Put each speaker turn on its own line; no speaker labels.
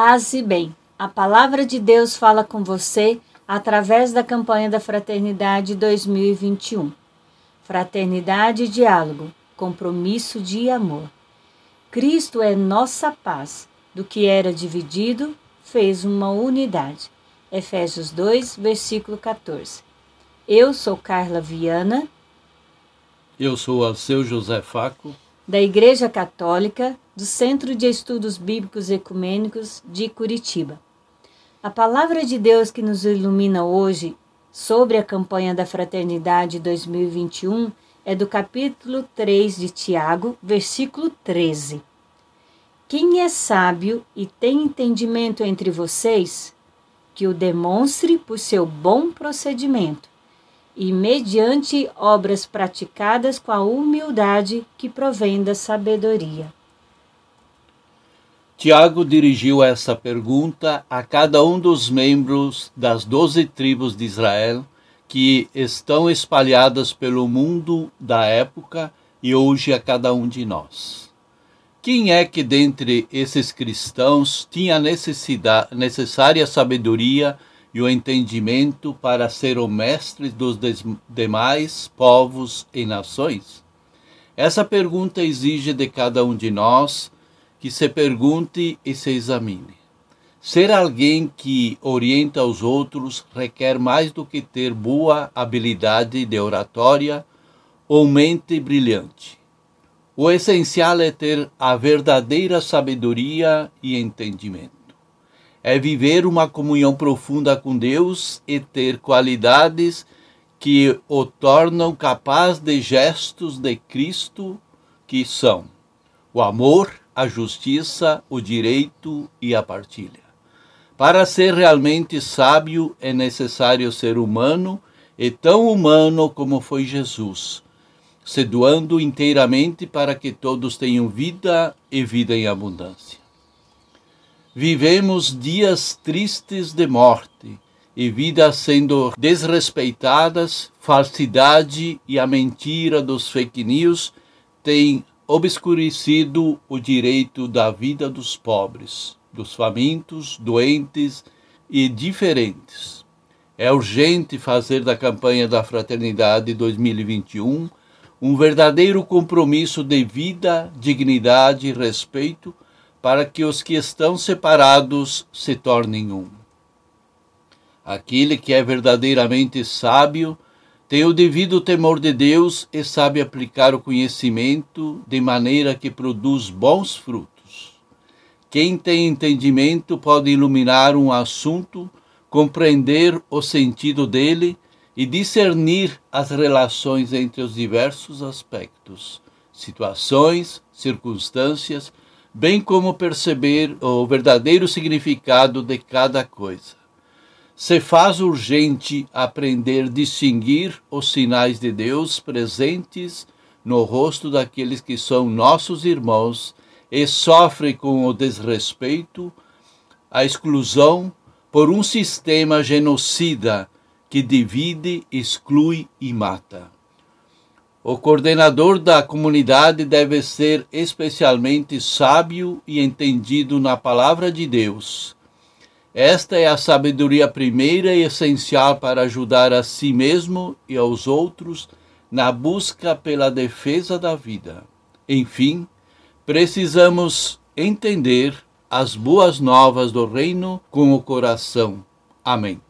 Paz e bem. A palavra de Deus fala com você através da campanha da Fraternidade 2021. Fraternidade e diálogo, compromisso de amor. Cristo é nossa paz. Do que era dividido, fez uma unidade. Efésios 2, versículo 14. Eu sou Carla Viana.
Eu sou Alceu José Faco.
Da Igreja Católica, do Centro de Estudos Bíblicos Ecumênicos de Curitiba. A palavra de Deus que nos ilumina hoje sobre a campanha da Fraternidade 2021 é do capítulo 3 de Tiago, versículo 13. Quem é sábio e tem entendimento entre vocês, que o demonstre por seu bom procedimento e mediante obras praticadas com a humildade que provém da sabedoria.
Tiago dirigiu essa pergunta a cada um dos membros das doze tribos de Israel que estão espalhadas pelo mundo da época e hoje a cada um de nós. Quem é que dentre esses cristãos tinha a necessária sabedoria e o entendimento para ser o mestre dos demais povos e nações? Essa pergunta exige de cada um de nós que se pergunte e se examine. Ser alguém que orienta os outros requer mais do que ter boa habilidade de oratória ou mente brilhante. O essencial é ter a verdadeira sabedoria e entendimento. É viver uma comunhão profunda com Deus e ter qualidades que o tornam capaz de gestos de Cristo, que são o amor, a justiça, o direito e a partilha. Para ser realmente sábio é necessário ser humano e tão humano como foi Jesus se doando inteiramente para que todos tenham vida e vida em abundância. Vivemos dias tristes de morte e vidas sendo desrespeitadas, falsidade e a mentira dos fake news têm obscurecido o direito da vida dos pobres, dos famintos, doentes e diferentes. É urgente fazer da campanha da Fraternidade 2021 um verdadeiro compromisso de vida, dignidade e respeito para que os que estão separados se tornem um. Aquele que é verdadeiramente sábio tem o devido temor de Deus e sabe aplicar o conhecimento de maneira que produz bons frutos. Quem tem entendimento pode iluminar um assunto, compreender o sentido dele e discernir as relações entre os diversos aspectos, situações, circunstâncias, bem como perceber o verdadeiro significado de cada coisa. Se faz urgente aprender a distinguir os sinais de Deus presentes no rosto daqueles que são nossos irmãos e sofre com o desrespeito, a exclusão por um sistema genocida que divide, exclui e mata. O coordenador da comunidade deve ser especialmente sábio e entendido na palavra de Deus. Esta é a sabedoria primeira e essencial para ajudar a si mesmo e aos outros na busca pela defesa da vida. Enfim, precisamos entender as boas novas do reino com o coração. Amém.